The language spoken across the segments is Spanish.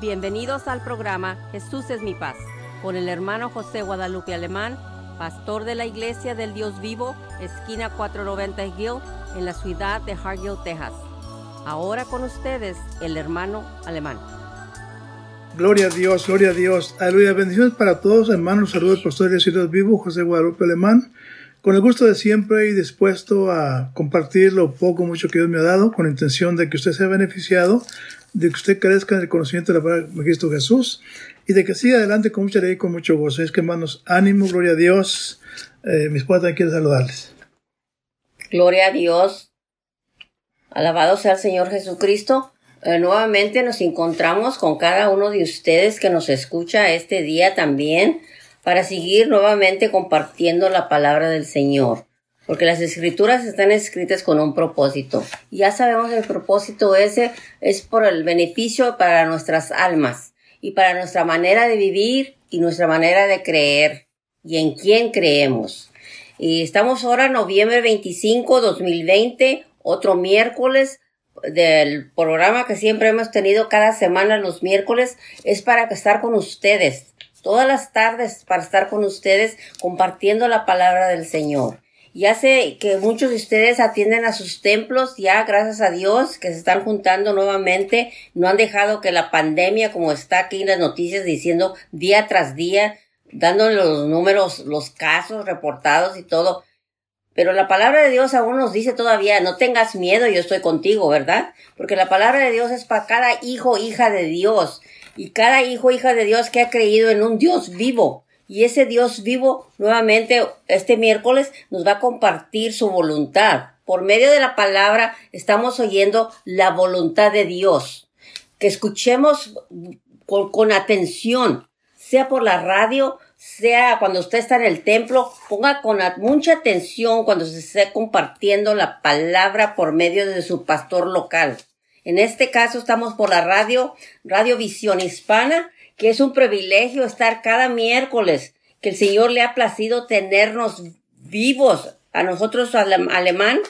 Bienvenidos al programa Jesús es mi paz con el hermano José Guadalupe Alemán, pastor de la Iglesia del Dios Vivo, esquina 490 Hill, en la ciudad de Hargill, Texas. Ahora con ustedes el hermano Alemán. Gloria a Dios, gloria a Dios. Aleluya. Bendiciones para todos, hermanos. Saludos, pastor del Dios Vivo, José Guadalupe Alemán. Con el gusto de siempre y dispuesto a compartir lo poco mucho que Dios me ha dado, con intención de que usted sea beneficiado de que usted crezca en el conocimiento de la palabra de Cristo Jesús y de que siga adelante con mucha alegría y con mucho gozo. Es que hermanos, ánimo, gloria a Dios. Eh, mi esposa también quiere saludarles. Gloria a Dios. Alabado sea el Señor Jesucristo. Eh, nuevamente nos encontramos con cada uno de ustedes que nos escucha este día también para seguir nuevamente compartiendo la palabra del Señor porque las escrituras están escritas con un propósito. Ya sabemos el propósito ese es por el beneficio para nuestras almas y para nuestra manera de vivir y nuestra manera de creer y en quién creemos. Y estamos ahora noviembre 25, 2020, otro miércoles del programa que siempre hemos tenido cada semana los miércoles es para estar con ustedes todas las tardes para estar con ustedes compartiendo la palabra del Señor. Ya sé que muchos de ustedes atienden a sus templos, ya gracias a Dios, que se están juntando nuevamente, no han dejado que la pandemia, como está aquí en las noticias diciendo día tras día, dándole los números, los casos reportados y todo. Pero la palabra de Dios aún nos dice todavía, no tengas miedo, yo estoy contigo, ¿verdad? Porque la palabra de Dios es para cada hijo, hija de Dios. Y cada hijo, hija de Dios que ha creído en un Dios vivo. Y ese Dios vivo nuevamente este miércoles nos va a compartir su voluntad. Por medio de la palabra estamos oyendo la voluntad de Dios. Que escuchemos con, atención, sea por la radio, sea cuando usted está en el templo, ponga con mucha atención cuando se esté compartiendo la palabra por medio de su pastor local. En este caso estamos por la radio, Radio Visión Hispana, que es un privilegio estar cada miércoles, que el Señor le ha placido tenernos vivos a nosotros alemán,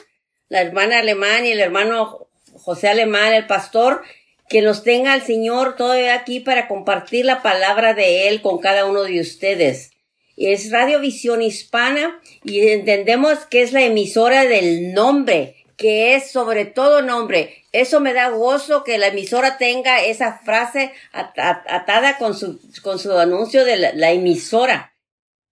la hermana alemán y el hermano José Alemán, el pastor, que nos tenga el Señor todavía aquí para compartir la palabra de Él con cada uno de ustedes. Es Radio Visión Hispana y entendemos que es la emisora del nombre que es sobre todo nombre. Eso me da gozo que la emisora tenga esa frase atada con su, con su anuncio de la, emisora,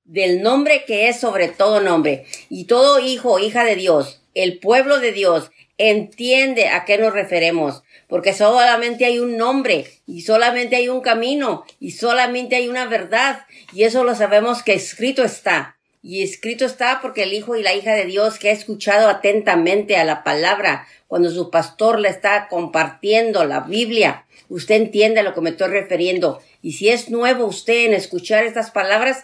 del nombre que es sobre todo nombre. Y todo hijo hija de Dios, el pueblo de Dios, entiende a qué nos referemos, porque solamente hay un nombre, y solamente hay un camino, y solamente hay una verdad, y eso lo sabemos que escrito está. Y escrito está porque el hijo y la hija de Dios que ha escuchado atentamente a la palabra cuando su pastor le está compartiendo la Biblia, usted entiende a lo que me estoy refiriendo. Y si es nuevo usted en escuchar estas palabras,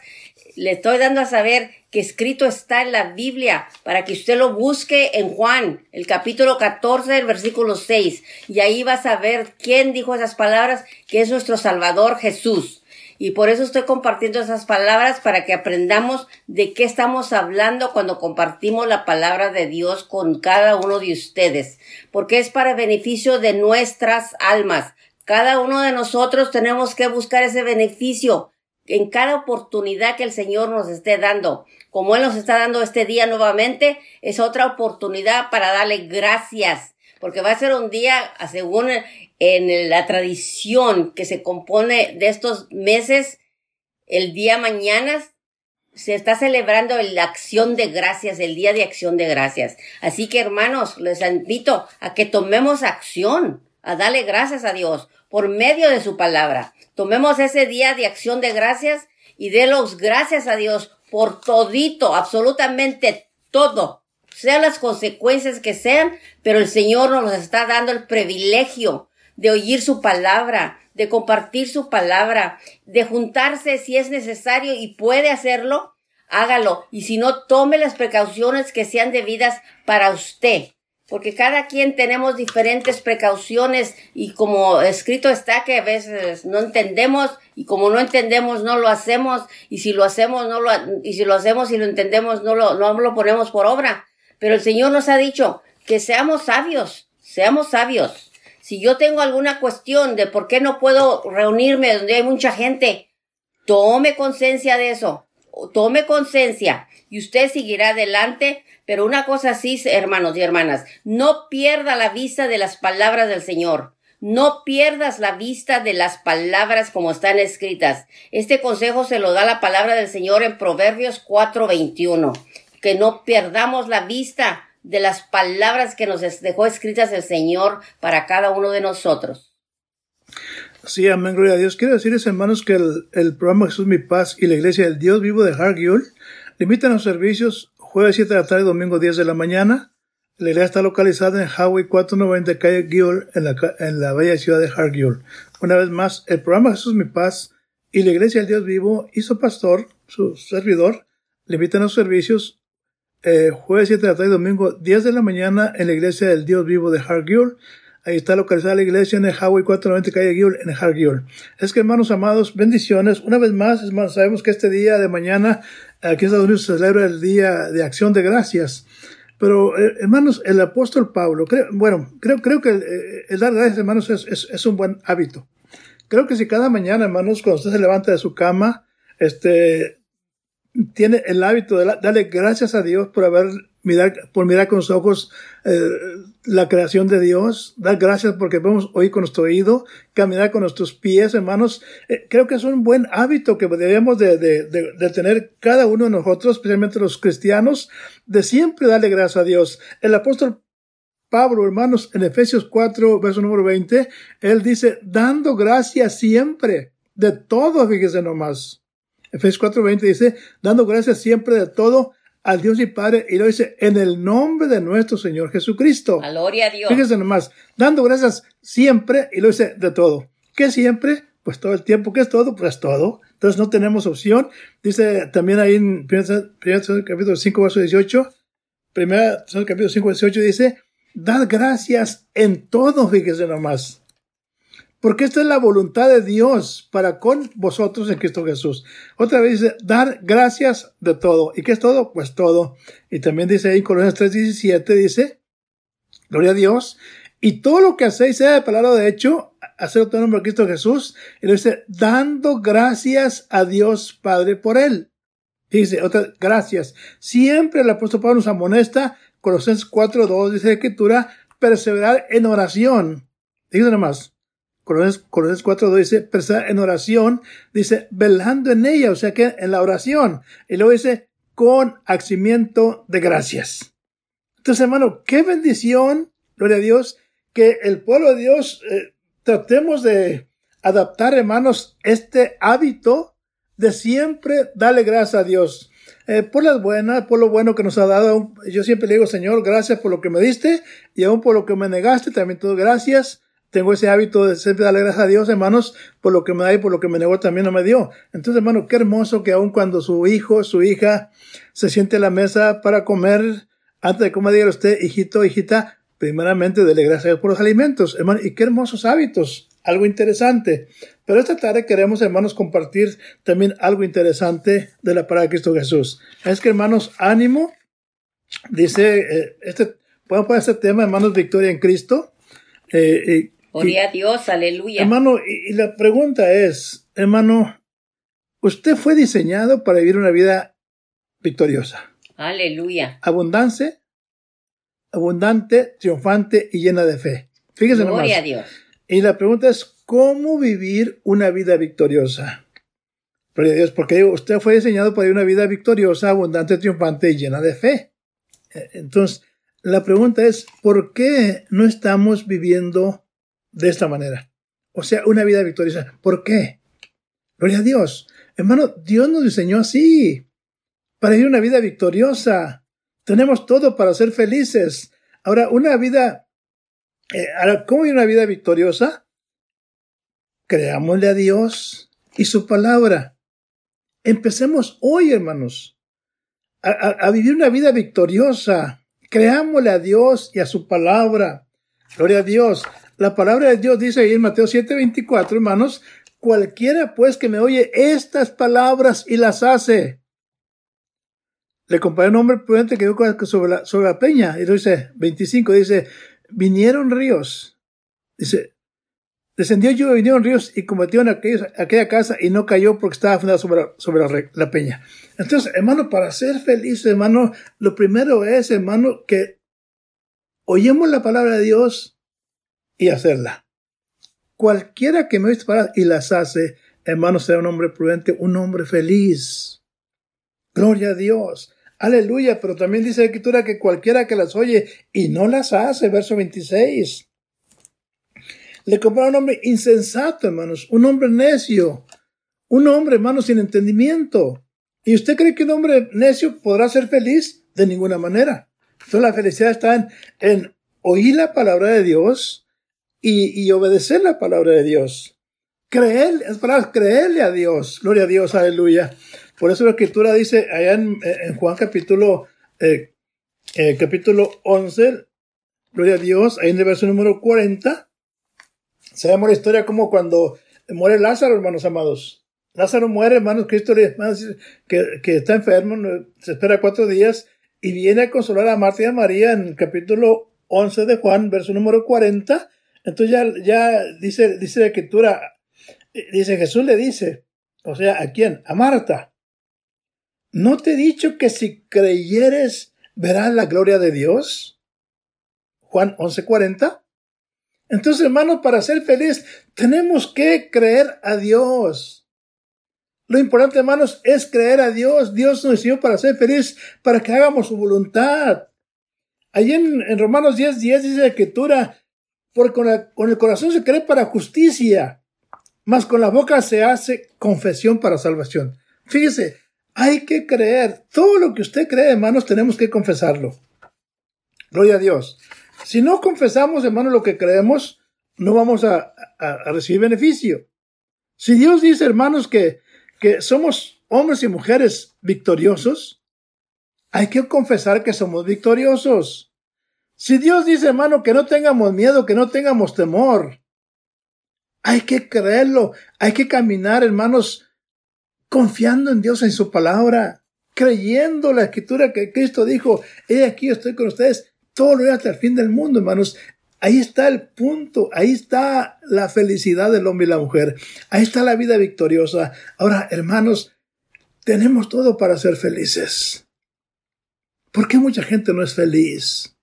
le estoy dando a saber que escrito está en la Biblia para que usted lo busque en Juan, el capítulo 14, el versículo 6. Y ahí va a saber quién dijo esas palabras, que es nuestro Salvador Jesús. Y por eso estoy compartiendo esas palabras para que aprendamos de qué estamos hablando cuando compartimos la palabra de Dios con cada uno de ustedes, porque es para beneficio de nuestras almas. Cada uno de nosotros tenemos que buscar ese beneficio en cada oportunidad que el Señor nos esté dando. Como Él nos está dando este día nuevamente, es otra oportunidad para darle gracias porque va a ser un día, según en la tradición que se compone de estos meses, el día mañana se está celebrando la acción de gracias, el día de acción de gracias. Así que hermanos, les invito a que tomemos acción, a darle gracias a Dios por medio de su palabra. Tomemos ese día de acción de gracias y los gracias a Dios por todito, absolutamente todo, sean las consecuencias que sean, pero el Señor nos está dando el privilegio de oír su palabra, de compartir su palabra, de juntarse si es necesario y puede hacerlo, hágalo. Y si no, tome las precauciones que sean debidas para usted. Porque cada quien tenemos diferentes precauciones y como escrito está que a veces no entendemos y como no entendemos no lo hacemos y si lo hacemos no lo y si lo hacemos y lo entendemos no lo no lo ponemos por obra. Pero el Señor nos ha dicho que seamos sabios, seamos sabios Si yo tengo alguna cuestión de por qué no puedo reunirme donde hay mucha gente, tome conciencia de eso. Tome conciencia y usted seguirá adelante. Pero una cosa sí, hermanos y hermanas, no pierda la vista de las palabras del Señor. No pierdas la vista de las palabras como están escritas. Este consejo se lo da la palabra del Señor en Proverbios 4:21. Que no perdamos la vista de las palabras que nos dejó escritas el Señor para cada uno de nosotros. Sí, amén, gloria a Dios. Quiero decirles, hermanos, que el, programa Jesús Mi Paz y la Iglesia del Dios Vivo de Hargill limitan los servicios jueves 7 de la tarde y domingo 10 de la mañana. La iglesia está localizada en Highway 490 calle Gill en la, en la bella ciudad de Hargill. Una vez más, el programa Jesús Mi Paz y la Iglesia del Dios Vivo y su pastor, su servidor, limitan los servicios eh, jueves 7 de la tarde y domingo 10 de la mañana en la iglesia del Dios vivo de Hargill. Ahí está localizada la iglesia en el Highway 490 calle Gill, en Hargill. Es que hermanos amados, bendiciones. Una vez más, hermanos, sabemos que este día de mañana aquí en Estados Unidos se celebra el día de acción de gracias. Pero, eh, hermanos, el apóstol Pablo, bueno, creo, creo que eh, el, dar gracias, hermanos, es, es, es, un buen hábito. Creo que si cada mañana, hermanos, cuando usted se levanta de su cama, este, tiene el hábito de darle gracias a Dios por haber mirar, por mirar con sus ojos eh, la creación de Dios, dar gracias porque podemos oír con nuestro oído, caminar con nuestros pies, hermanos. Eh, creo que es un buen hábito que debemos de, de, de, tener cada uno de nosotros, especialmente los cristianos, de siempre darle gracias a Dios. El apóstol Pablo, hermanos, en Efesios 4, verso número 20, él dice, dando gracias siempre, de todo, fíjese nomás. Efesios 4:20 dice, dando gracias siempre de todo al Dios y Padre, y lo dice, en el nombre de nuestro Señor Jesucristo. Gloria a Dios. Fíjense nomás, dando gracias siempre, y lo dice de todo. ¿Qué siempre? Pues todo el tiempo. ¿Qué es todo? Pues todo. Entonces no tenemos opción. Dice también ahí en 1 capítulo 5, verso 18, 1 capítulo 5, verso 18 dice, dad gracias en todo, fíjense nomás. Porque esta es la voluntad de Dios para con vosotros en Cristo Jesús. Otra vez dice, dar gracias de todo. ¿Y qué es todo? Pues todo. Y también dice ahí en Colosenses 3.17, dice, gloria a Dios. Y todo lo que hacéis, sea de palabra de hecho, hacer todo nombre de Cristo Jesús. Y lo dice, dando gracias a Dios Padre por él. Dice, otra, gracias. Siempre el apóstol Pablo nos amonesta, Colosenses 4.2, dice la escritura, perseverar en oración. Dice nomás, Colosenses, 4.2 dice, persevera en oración, dice, velando en ella, o sea que en la oración. Y luego dice, con acimiento de gracias. Entonces, hermano, qué bendición, gloria a Dios, que el pueblo de Dios eh, tratemos de adaptar, hermanos, este hábito de siempre darle gracias a Dios. Eh, por las buenas, por lo bueno que nos ha dado. Yo siempre le digo, Señor, gracias por lo que me diste y aún por lo que me negaste, también todo gracias tengo ese hábito de siempre darle gracias a Dios, hermanos, por lo que me da y por lo que me negó también no me dio. Entonces, hermano, qué hermoso que aun cuando su hijo, su hija, se siente a la mesa para comer, antes de comer, diga usted, hijito, hijita, primeramente dele gracias a Dios por los alimentos, hermano, y qué hermosos hábitos, algo interesante. Pero esta tarde queremos, hermanos, compartir también algo interesante de la palabra de Cristo Jesús. Es que, hermanos, ánimo, dice, eh, este, podemos poner este tema, hermanos, victoria en Cristo. Eh, Gloria a Dios, aleluya. Hermano, y, la pregunta es, hermano, usted fue diseñado para vivir una vida victoriosa. Aleluya. Abundante, abundante, triunfante y llena de fe. Fíjese Gloria a Dios. Y la pregunta es, ¿cómo vivir una vida victoriosa? Gloria a Dios, porque usted fue diseñado para vivir una vida victoriosa, abundante, triunfante y llena de fe. Eh, entonces, la pregunta es, ¿por qué no estamos viviendo de esta manera. O sea, una vida victoriosa. ¿Por qué? Gloria a Dios. Hermano, Dios nos diseñó así, para vivir una vida victoriosa. Tenemos todo para ser felices. Ahora, una vida, eh, ¿cómo vivir una vida victoriosa? Creámosle a Dios y su palabra. Empecemos hoy, hermanos, a, a vivir una vida victoriosa. Creámosle a Dios y a su palabra. Gloria a Dios. La palabra de Dios dice ahí en Mateo 7:24, hermanos, cualquiera pues que me oye estas palabras y las hace. Le comparé un hombre prudente que dio sobre la, sobre la peña. Y dice, 25, dice, vinieron ríos Dice, descendió y vinieron ríos y combatieron aquella, aquella casa y no cayó porque estaba fundada sobre, sobre la, la, peña. Entonces, hermano, para ser feliz, hermano, lo primero es, hermano, que oyemos la palabra de Dios y hacerla. Cualquiera que me oye palabras y las hace, hermano, será un hombre prudente, un hombre feliz. Gloria a Dios. Aleluya, pero también dice la escritura que cualquiera que las oye y no las hace, verso 26. Le compara un hombre insensato, hermanos, un hombre necio, un hombre, hermanos, sin entendimiento. ¿Y usted cree que un hombre necio podrá ser feliz? De ninguna manera. Entonces la felicidad está en, oír la palabra de Dios y, y, obedecer la palabra de Dios. Creer, es para creerle a Dios. Gloria a Dios, aleluya. Por eso la escritura dice allá en, Juan capítulo, eh, eh, capítulo 11, gloria a Dios, ahí en el verso número 40, se llama la historia como cuando muere Lázaro, hermanos amados. Lázaro muere, hermanos, Cristo le que, que está enfermo, se espera cuatro días y viene a consolar a Marta y a María en el capítulo 11 de Juan, verso número 40. Entonces ya, ya dice, dice la escritura, dice Jesús le dice, o sea, ¿a quién? A Marta. ¿No te he dicho que si creyeres verás la gloria de Dios? Juan 11:40. Entonces, hermanos, para ser feliz tenemos que creer a Dios. Lo importante, hermanos, es creer a Dios. Dios nos dio para ser feliz, para que hagamos su voluntad. Allí en, Romanos 10, 10 dice la escritura, porque con, el corazón se cree para justicia, mas con la boca se hace confesión para salvación. Fíjese, hay que creer. Todo lo que usted cree, hermanos, tenemos que confesarlo. Gloria a Dios. Si no confesamos, hermanos, lo que creemos, no vamos a, recibir beneficio. Si Dios dice, hermanos, que, que somos hombres y mujeres victoriosos, hay que confesar que somos victoriosos. Si Dios dice, hermano, que no tengamos miedo, que no tengamos temor, hay que creerlo, hay que caminar, hermanos, confiando en Dios, en su palabra, creyendo la escritura que Cristo dijo, he aquí estoy con ustedes todo lo hasta el fin del mundo, hermanos. Ahí está el punto, ahí está la felicidad del hombre y la mujer, ahí está la vida victoriosa. Ahora, hermanos, tenemos todo para ser felices. ¿Por qué mucha gente no es feliz?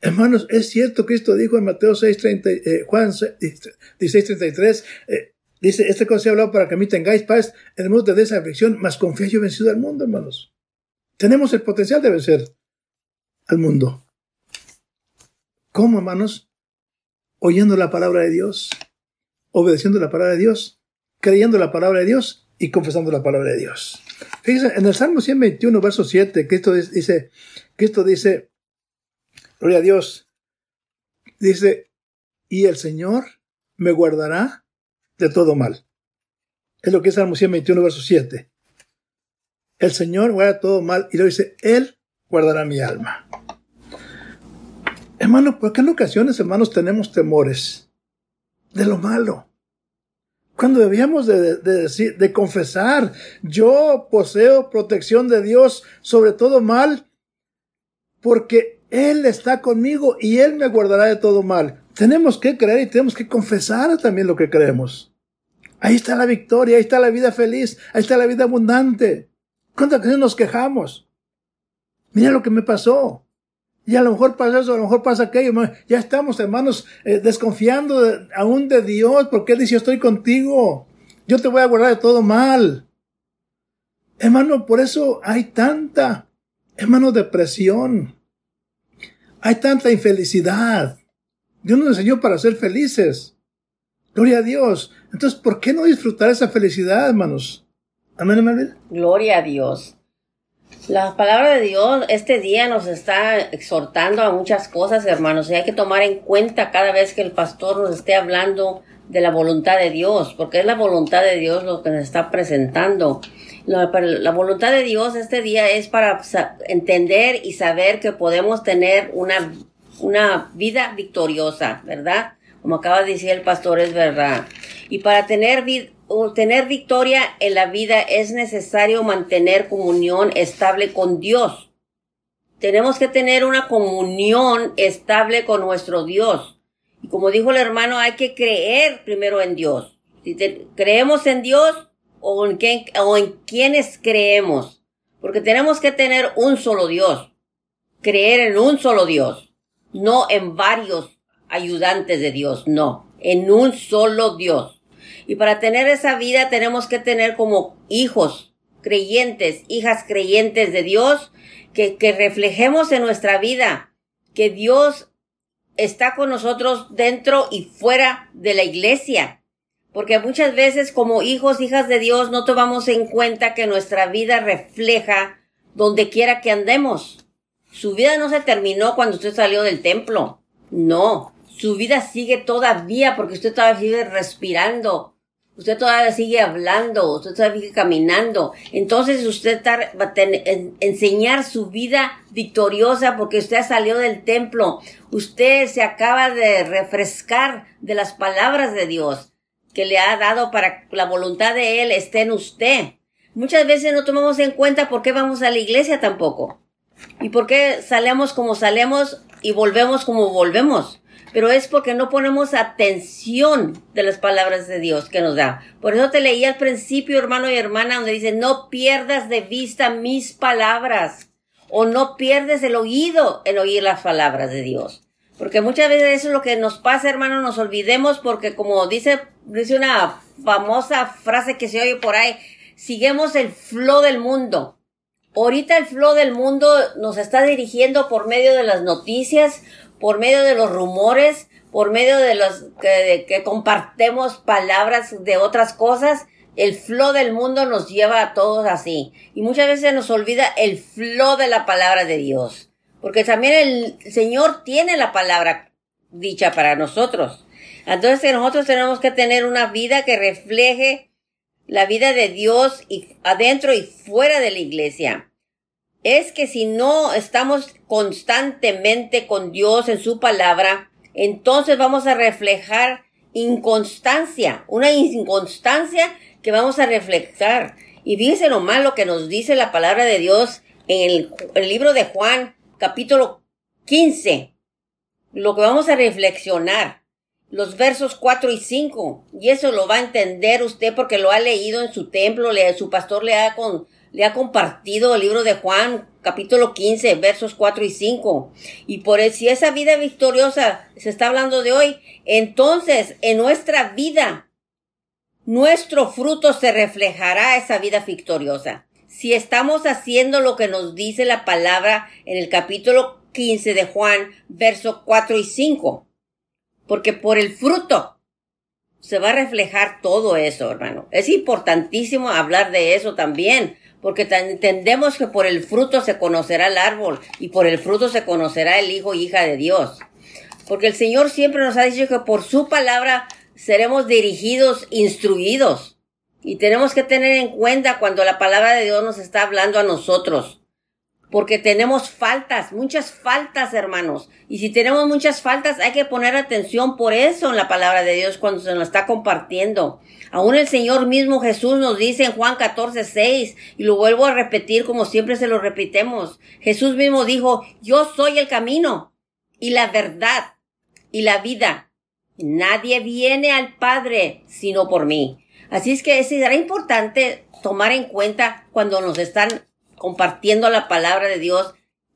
Hermanos, es cierto, Cristo dijo en Mateo 6, eh, Juan 16, 33, eh, Dice, esta cosa he hablado para que a mí tengáis paz en el mundo de esa aflicción, más confía yo vencido al mundo, hermanos. Tenemos el potencial de vencer al mundo. ¿Cómo, hermanos? Oyendo la palabra de Dios, obedeciendo la palabra de Dios, creyendo la palabra de Dios y confesando la palabra de Dios. Fíjense, en el Salmo 121, verso 7, Cristo dice, Cristo dice, gloria a Dios, dice, y el Señor me guardará de todo mal. Es lo que es Salmo 121, verso 7. El Señor guarda todo mal y lo dice, Él guardará mi alma. Hermano, ¿por qué en ocasiones, hermanos, tenemos temores de lo malo? Cuando debíamos de, decir, de confesar, yo poseo protección de Dios sobre todo mal, porque Él está conmigo y Él me guardará de todo mal. Tenemos que creer y tenemos que confesar también lo que creemos. Ahí está la victoria, ahí está la vida feliz, ahí está la vida abundante. ¿Cuántas veces nos quejamos? Mira lo que me pasó. Y a lo mejor pasa eso, a lo mejor pasa aquello. Ya estamos, hermanos, eh, desconfiando aún de Dios, porque Él dice, yo estoy contigo. Yo te voy a guardar de todo mal. Hermano, por eso hay tanta, hermano, depresión. Hay tanta infelicidad. Dios nos enseñó para ser felices. Gloria a Dios. Entonces, ¿por qué no disfrutar esa felicidad, hermanos? Amén, amén. Gloria a Dios. La palabra de Dios este día nos está exhortando a muchas cosas, hermanos, y hay que tomar en cuenta cada vez que el pastor nos esté hablando de la voluntad de Dios, porque es la voluntad de Dios lo que nos está presentando. La, voluntad de Dios este día es para entender y saber que podemos tener una, una vida victoriosa, ¿verdad? Como acaba de decir el pastor, es verdad. Y para tener, tener victoria en la vida es necesario mantener comunión estable con Dios. Tenemos que tener una comunión estable con nuestro Dios. Y como dijo el hermano, hay que creer primero en Dios. Creemos en Dios o en, quién, o en quienes creemos. Porque tenemos que tener un solo Dios. Creer en un solo Dios. No en varios ayudantes de Dios. No. En un solo Dios. Y para tener esa vida tenemos que tener como hijos creyentes, hijas creyentes de Dios, que, que reflejemos en nuestra vida que Dios está con nosotros dentro y fuera de la iglesia. Porque muchas veces como hijos, hijas de Dios, no tomamos en cuenta que nuestra vida refleja donde quiera que andemos. Su vida no se terminó cuando usted salió del templo. No, su vida sigue todavía porque usted todavía sigue respirando, usted todavía sigue hablando, usted todavía sigue caminando. Entonces usted va a enseñar su vida victoriosa porque usted salió del templo. Usted se acaba de refrescar de las palabras de Dios que le ha dado para que la voluntad de Él esté en usted. Muchas veces no tomamos en cuenta por qué vamos a la iglesia tampoco. Y por qué salemos como salemos y volvemos como volvemos pero es porque no ponemos atención de las palabras de Dios que nos da. Por eso te leí al principio, hermano y hermana, donde dice, no pierdas de vista mis palabras o no pierdes el oído en oír las palabras de Dios. Porque muchas veces eso es lo que nos pasa, hermano, nos olvidemos porque como dice, dice una famosa frase que se oye por ahí, seguimos el flow del mundo. Ahorita el flow del mundo nos está dirigiendo por medio de las noticias, por medio de los rumores, por medio de los que, compartemos palabras de otras cosas, el flow del mundo nos lleva a todos así. Y muchas veces nos olvida el flow de la palabra de Dios. Porque también el Señor tiene la palabra dicha para nosotros. Entonces nosotros tenemos que tener una vida que refleje la vida de Dios y adentro y fuera de la iglesia es que si no estamos constantemente con Dios en su palabra, entonces vamos a reflejar inconstancia, una inconstancia que vamos a reflejar. Y fíjense lo malo que nos dice la palabra de Dios en el, el libro de Juan, capítulo 15. Lo que vamos a reflexionar los versos 4 y 5. Y eso lo va a entender usted porque lo ha leído en su templo, le, su pastor le ha, con, le ha compartido el libro de Juan, capítulo 15, versos 4 y 5. Y por eso, si esa vida victoriosa se está hablando de hoy, entonces en nuestra vida, nuestro fruto se reflejará esa vida victoriosa. Si estamos haciendo lo que nos dice la palabra en el capítulo 15 de Juan, versos 4 y 5. Porque por el fruto se va a reflejar todo eso, hermano. Es importantísimo hablar de eso también, porque entendemos que por el fruto se conocerá el árbol y por el fruto se conocerá el hijo y hija de Dios. Porque el Señor siempre nos ha dicho que por su palabra seremos dirigidos, instruidos. Y tenemos que tener en cuenta cuando la palabra de Dios nos está hablando a nosotros. Porque tenemos faltas, muchas faltas, hermanos. Y si tenemos muchas faltas, hay que poner atención por eso en la palabra de Dios cuando se nos está compartiendo. Aún el Señor mismo Jesús nos dice en Juan 14, 6, y lo vuelvo a repetir como siempre se lo repitemos. Jesús mismo dijo, yo soy el camino y la verdad y la vida. Nadie viene al Padre sino por mí. Así es que será importante tomar en cuenta cuando nos están compartiendo la palabra de Dios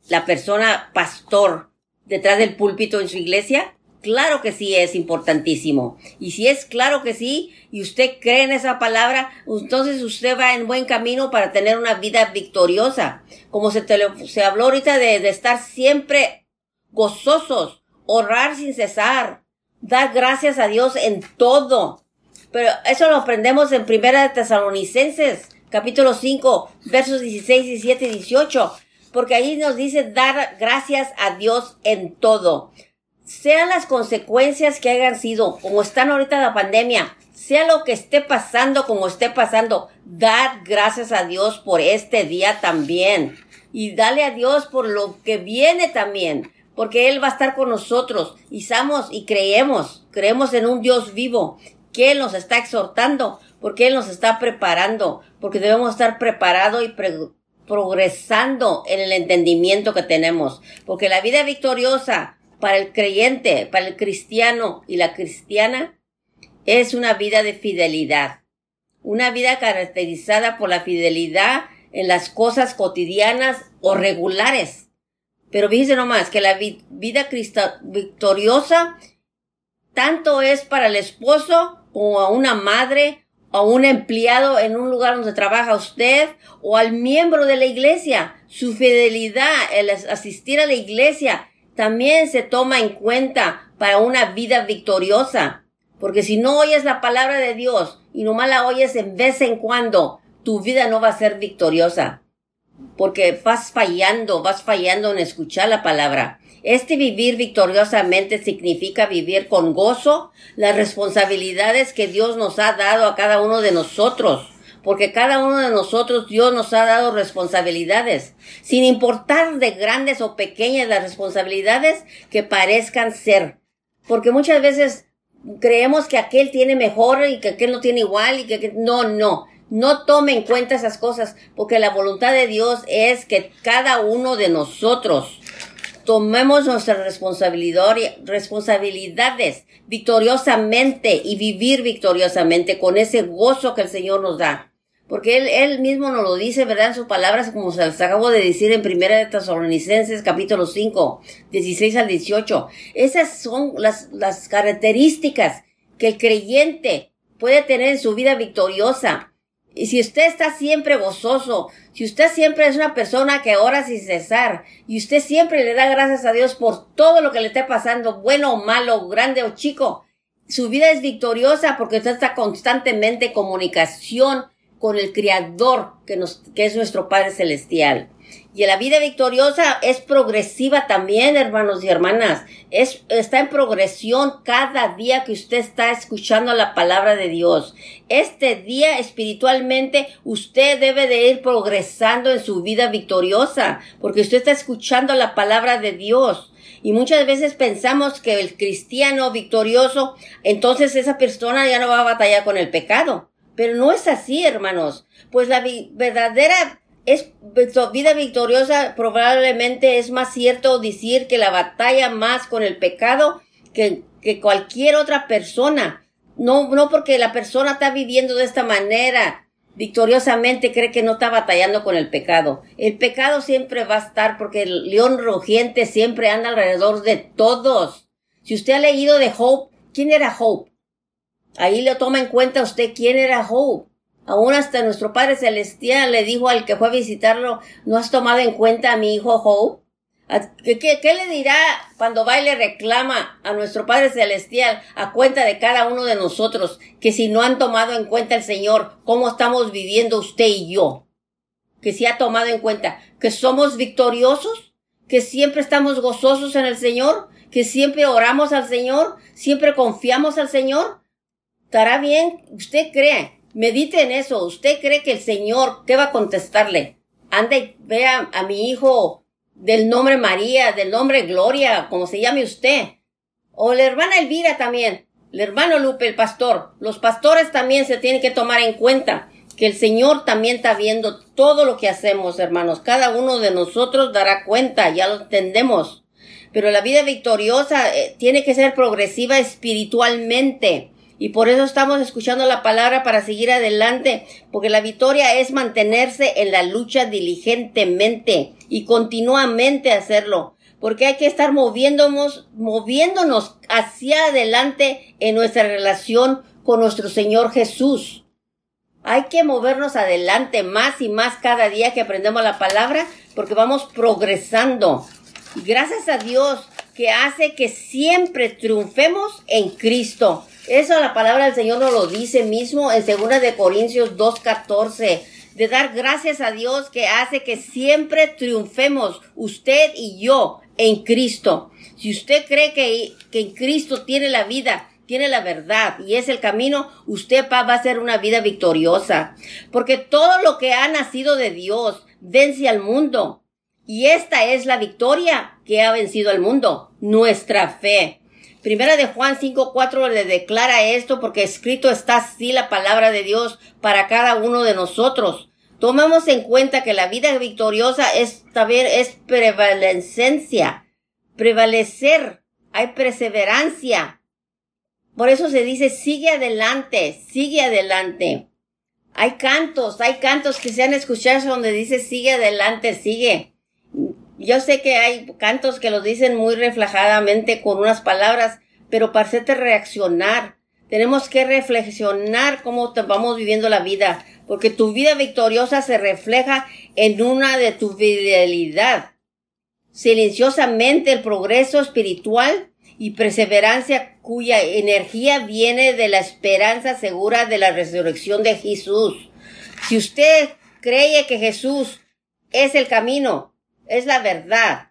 la persona pastor detrás del púlpito en su iglesia Claro que sí es importantísimo. Y si es claro que sí, y usted cree en esa palabra, entonces usted va en buen camino para tener una vida victoriosa. Como se, se habló ahorita de, de estar siempre gozosos, orar sin cesar, dar gracias a Dios en todo. Pero eso lo aprendemos en Primera de Tesalonicenses, capítulo 5, versos 16, 17 y 18. Porque ahí nos dice dar gracias a Dios en todo sean las consecuencias que hayan sido, como están ahorita la pandemia, sea lo que esté pasando, como esté pasando, dad gracias a Dios por este día también. Y dale a Dios por lo que viene también, porque Él va a estar con nosotros y somos y creemos, creemos en un Dios vivo, que nos está exhortando, porque Él nos está preparando, porque debemos estar preparados y progresando en el entendimiento que tenemos, porque la vida victoriosa para el creyente, para el cristiano y la cristiana, es una vida de fidelidad. Una vida caracterizada por la fidelidad en las cosas cotidianas o regulares. Pero fíjense nomás que la vida victoriosa tanto es para el esposo como a una madre a un empleado en un lugar donde trabaja usted o al miembro de la iglesia. Su fidelidad, el asistir a la iglesia, también se toma en cuenta para una vida victoriosa. Porque si no oyes la palabra de Dios y nomás la oyes en vez en cuando, tu vida no va a ser victoriosa. Porque vas fallando, vas fallando en escuchar la palabra. Este vivir victoriosamente significa vivir con gozo las responsabilidades que Dios nos ha dado a cada uno de nosotros. Porque cada uno de nosotros Dios nos ha dado responsabilidades, sin importar de grandes o pequeñas las responsabilidades que parezcan ser. Porque muchas veces creemos que aquel tiene mejor y que aquel no tiene igual y que no, no. No tome en cuenta esas cosas, porque la voluntad de Dios es que cada uno de nosotros tomemos nuestras responsabilidades victoriosamente y vivir victoriosamente con ese gozo que el Señor nos da. Porque él, él mismo nos lo dice, ¿verdad? En sus palabras, como se las acabo de decir en Primera de Tesalonicenses, capítulo 5, 16 al 18. Esas son las, las características que el creyente puede tener en su vida victoriosa. Y si usted está siempre gozoso, si usted siempre es una persona que ora sin cesar, y usted siempre le da gracias a Dios por todo lo que le esté pasando, bueno o malo, grande o chico, su vida es victoriosa porque usted está constantemente en comunicación con el Creador que, nos, que es nuestro Padre Celestial. Y la vida victoriosa es progresiva también, hermanos y hermanas. Es, está en progresión cada día que usted está escuchando la palabra de Dios. Este día espiritualmente usted debe de ir progresando en su vida victoriosa, porque usted está escuchando la palabra de Dios. Y muchas veces pensamos que el cristiano victorioso, entonces esa persona ya no va a batallar con el pecado. Pero no es así, hermanos. Pues la verdadera es vida victoriosa probablemente es más cierto decir que la batalla más con el pecado que, que cualquier otra persona. No, no porque la persona está viviendo de esta manera victoriosamente cree que no está batallando con el pecado. El pecado siempre va a estar porque el león rugiente siempre anda alrededor de todos. Si usted ha leído de Hope, ¿quién era Hope? Ahí le toma en cuenta usted quién era Hope. Aún hasta nuestro Padre Celestial le dijo al que fue a visitarlo, ¿no has tomado en cuenta a mi hijo Hope? ¿Qué, qué, le dirá cuando va y le reclama a nuestro Padre Celestial a cuenta de cada uno de nosotros que si no han tomado en cuenta el Señor, cómo estamos viviendo usted y yo? Que si ha tomado en cuenta que somos victoriosos, que siempre estamos gozosos en el Señor, que siempre oramos al Señor, siempre confiamos al Señor. ¿Estará bien? ¿Usted cree Medite en eso. ¿Usted cree que el Señor, qué va a contestarle? Ande y vea a mi hijo del nombre María, del nombre Gloria, como se llame usted. O la hermana Elvira también. El hermano Lupe, el pastor. Los pastores también se tienen que tomar en cuenta que el Señor también está viendo todo lo que hacemos, hermanos. Cada uno de nosotros dará cuenta, ya lo entendemos. Pero la vida victoriosa eh, tiene que ser progresiva espiritualmente. Y por eso estamos escuchando la palabra para seguir adelante, porque la victoria es mantenerse en la lucha diligentemente y continuamente hacerlo, porque hay que estar moviéndonos, moviéndonos hacia adelante en nuestra relación con nuestro Señor Jesús. Hay que movernos adelante más y más cada día que aprendemos la palabra, porque vamos progresando. Gracias a Dios que hace que siempre triunfemos en Cristo. Eso la palabra del Señor nos lo dice mismo en 2 de Corintios 2.14 de dar gracias a Dios que hace que siempre triunfemos usted y yo en Cristo. Si usted cree que, que en Cristo tiene la vida, tiene la verdad y es el camino, usted va a ser una vida victoriosa. Porque todo lo que ha nacido de Dios vence al mundo. Y esta es la victoria que ha vencido al mundo, nuestra fe. Primera de Juan 5.4 le declara esto porque escrito está así la palabra de Dios para cada uno de nosotros. Tomemos en cuenta que la vida victoriosa es, también es prevalecencia, prevalecer hay perseverancia. Por eso se dice, sigue adelante, sigue adelante. Hay cantos, hay cantos que se han escuchado donde dice, sigue adelante, sigue. Yo sé que hay cantos que los dicen muy reflejadamente con unas palabras, pero para hacerte reaccionar, tenemos que reflexionar cómo vamos viviendo la vida, porque tu vida victoriosa se refleja en una de tu fidelidad. Silenciosamente el progreso espiritual y perseverancia cuya energía viene de la esperanza segura de la resurrección de Jesús. Si usted cree que Jesús es el camino, es la verdad.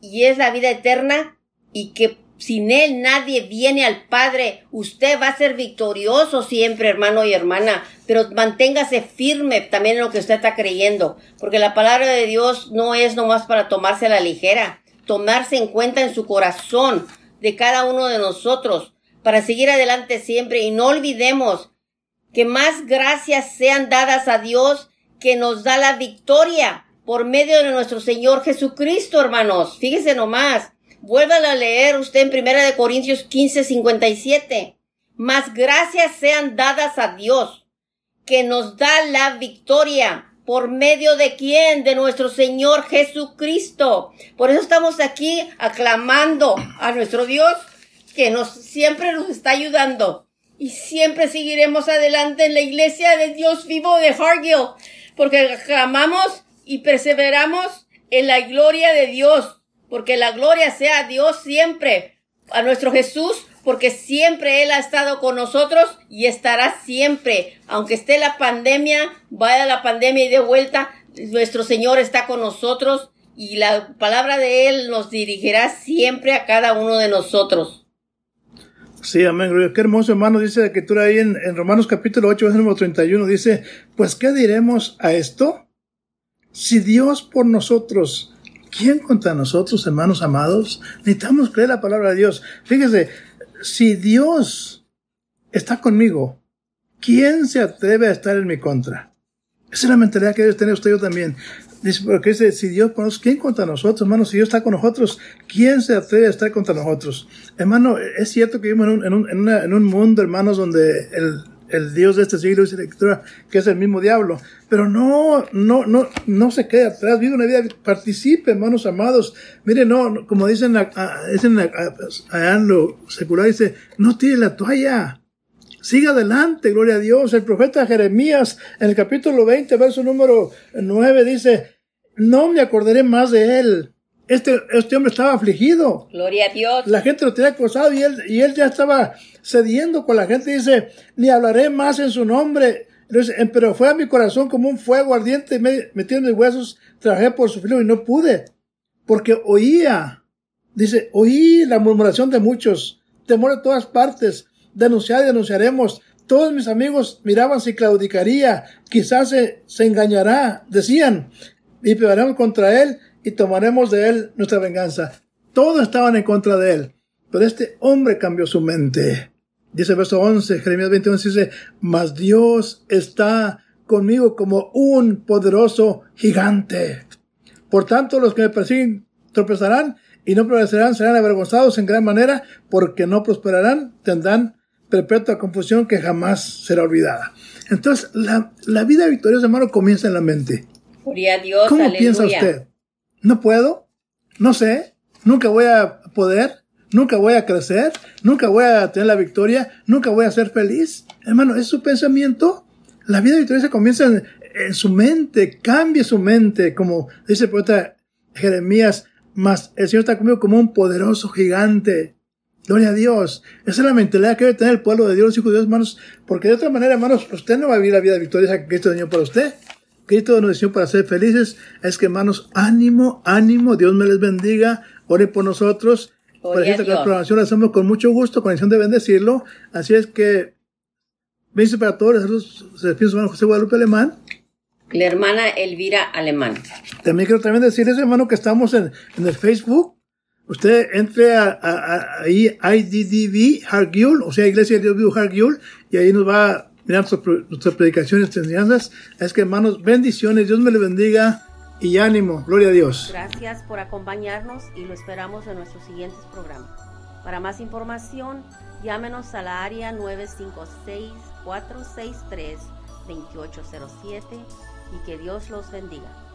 Y es la vida eterna y que sin Él nadie viene al Padre. Usted va a ser victorioso siempre, hermano y hermana, pero manténgase firme también en lo que usted está creyendo, porque la palabra de Dios no es nomás para tomarse a la ligera, tomarse en cuenta en su corazón de cada uno de nosotros, para seguir adelante siempre. Y no olvidemos que más gracias sean dadas a Dios que nos da la victoria por medio de nuestro Señor Jesucristo, hermanos. Fíjese nomás. Vuélvala a leer usted en Primera de Corintios 15, 57. Más gracias sean dadas a Dios, que nos da la victoria. ¿Por medio de quién? De nuestro Señor Jesucristo. Por eso estamos aquí aclamando a nuestro Dios, que nos, siempre nos está ayudando. Y siempre seguiremos adelante en la iglesia de Dios vivo de Hargill, porque aclamamos y perseveramos en la gloria de Dios porque la gloria sea a Dios siempre, a nuestro Jesús, porque siempre Él ha estado con nosotros y estará siempre. Aunque esté la pandemia, vaya la pandemia y de vuelta, nuestro Señor está con nosotros y la palabra de Él nos dirigirá siempre a cada uno de nosotros. Sí, amén. Qué hermoso, hermano. Dice la escritura ahí en, Romanos capítulo 8, versículo 31. Dice, pues, ¿qué diremos a esto? Si Dios por nosotros ¿Quién contra nosotros, hermanos amados? Necesitamos creer la palabra de Dios. Fíjese, si Dios está conmigo, ¿quién se atreve a estar en mi contra? Esa es la mentalidad que debe tener usted y yo también. Dice, porque dice, si Dios conoce, ¿quién contra nosotros, hermanos? Si Dios está con nosotros, ¿quién se atreve a estar contra nosotros? Hermano, es cierto que vivimos en un mundo, hermanos, donde el, el Dios de este siglo dice la escritura que es el mismo diablo. Pero no, no, no, no se quede atrás, vive una vida, participe, hermanos amados. Mire, no, como dicen, dicen allá en lo secular, dice, no tire la toalla. Siga adelante, gloria a Dios. El profeta Jeremías, en el capítulo 20, verso número 9, dice, no me acordaré más de él. Este, este hombre estaba afligido. Gloria a Dios. La gente lo tenía acosado y él, y él ya estaba cediendo con la gente. Dice, ni hablaré más en su nombre. pero fue a mi corazón como un fuego ardiente. Me metí en mis huesos, trabajé por su filo y no pude. Porque oía, dice, oí la murmuración de muchos, temor de todas partes. Denunciar y denunciaremos. Todos mis amigos miraban si claudicaría, quizás se, engañará, decían, y pegaremos contra él y tomaremos de él nuestra venganza. Todos estaban en contra de él, pero este hombre cambió su mente. Dice el verso 11, Jeremías 21 dice, mas Dios está conmigo como un poderoso gigante. Por tanto, los que me persiguen tropezarán y no progresarán, serán avergonzados en gran manera, porque no prosperarán, tendrán perpetua confusión que jamás será olvidada. Entonces, la, la vida victoriosa, hermano, comienza en la mente. Dios, ¿Cómo piensa usted? no puedo, no sé, nunca voy a poder, nunca voy a crecer, nunca voy a tener la victoria, nunca voy a ser feliz. Hermano, es su pensamiento. La vida victoriosa comienza en, su mente, cambie su mente, como dice el poeta Jeremías, más el Señor está conmigo como un poderoso gigante. Gloria a Dios. Esa es la mentalidad que debe tener el pueblo de Dios, los hijos de Dios, hermanos, porque de otra manera, hermanos, usted no va a vivir la vida victoriosa que Cristo dio para usted. Cristo nos diseñó para ser felices. Es que hermanos, ánimo, ánimo, Dios me les bendiga, ore por nosotros. Por esta programación la hacemos con mucho gusto, con intención de bendecirlo. Así es que, bendice para todos, se despide su hermano José Guadalupe Alemán. La hermana Elvira Alemán. También quiero también decirles, hermano, que estamos en, en el Facebook. Usted entre a, ahí, IDDV Hargiul, o sea, Iglesia de Dios Vivo Hargiul, y ahí nos va Mira nuestras predicaciones, enseñanzas. Es que hermanos, bendiciones, Dios me le bendiga y ánimo, gloria a Dios. Gracias por acompañarnos y lo esperamos en nuestros siguientes programas. Para más información, llámenos a la área 956-463-2807 y que Dios los bendiga.